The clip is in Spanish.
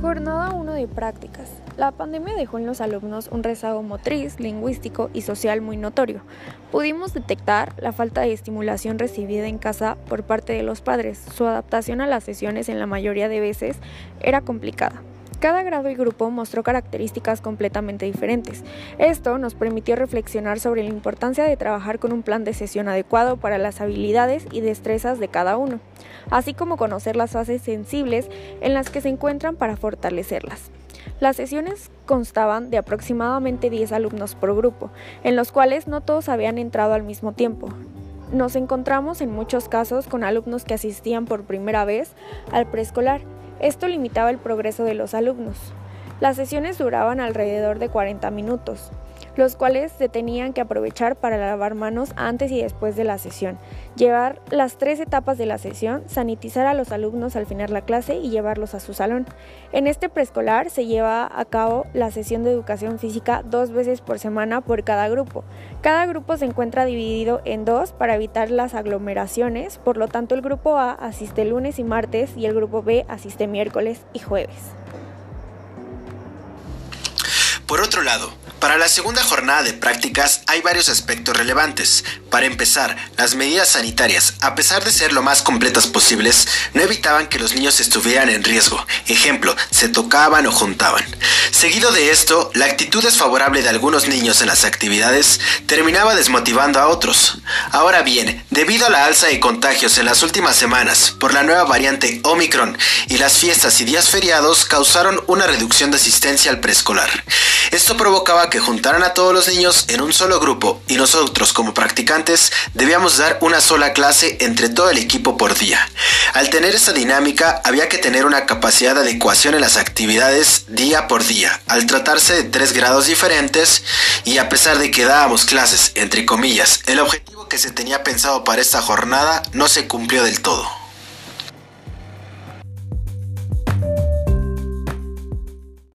Jornada 1 de prácticas. La pandemia dejó en los alumnos un rezago motriz, lingüístico y social muy notorio. Pudimos detectar la falta de estimulación recibida en casa por parte de los padres. Su adaptación a las sesiones en la mayoría de veces era complicada. Cada grado y grupo mostró características completamente diferentes. Esto nos permitió reflexionar sobre la importancia de trabajar con un plan de sesión adecuado para las habilidades y destrezas de cada uno, así como conocer las fases sensibles en las que se encuentran para fortalecerlas. Las sesiones constaban de aproximadamente 10 alumnos por grupo, en los cuales no todos habían entrado al mismo tiempo. Nos encontramos en muchos casos con alumnos que asistían por primera vez al preescolar esto limitaba el progreso de los alumnos. Las sesiones duraban alrededor de 40 minutos, los cuales se tenían que aprovechar para lavar manos antes y después de la sesión, llevar las tres etapas de la sesión, sanitizar a los alumnos al final la clase y llevarlos a su salón. En este preescolar se lleva a cabo la sesión de educación física dos veces por semana por cada grupo. Cada grupo se encuentra dividido en dos para evitar las aglomeraciones, por lo tanto el grupo A asiste lunes y martes y el grupo B asiste miércoles y jueves. Por otro lado, para la segunda jornada de prácticas hay varios aspectos relevantes. Para empezar, las medidas sanitarias, a pesar de ser lo más completas posibles, no evitaban que los niños estuvieran en riesgo. Ejemplo, se tocaban o juntaban. Seguido de esto, la actitud desfavorable de algunos niños en las actividades terminaba desmotivando a otros. Ahora bien, debido a la alza de contagios en las últimas semanas por la nueva variante Omicron y las fiestas y días feriados causaron una reducción de asistencia al preescolar. Esto provocaba que juntaran a todos los niños en un solo grupo y nosotros como practicantes debíamos dar una sola clase entre todo el equipo por día. Al tener esta dinámica había que tener una capacidad de adecuación en las actividades día por día, al tratarse de tres grados diferentes y a pesar de que dábamos clases entre comillas, el objetivo que se tenía pensado para esta jornada no se cumplió del todo.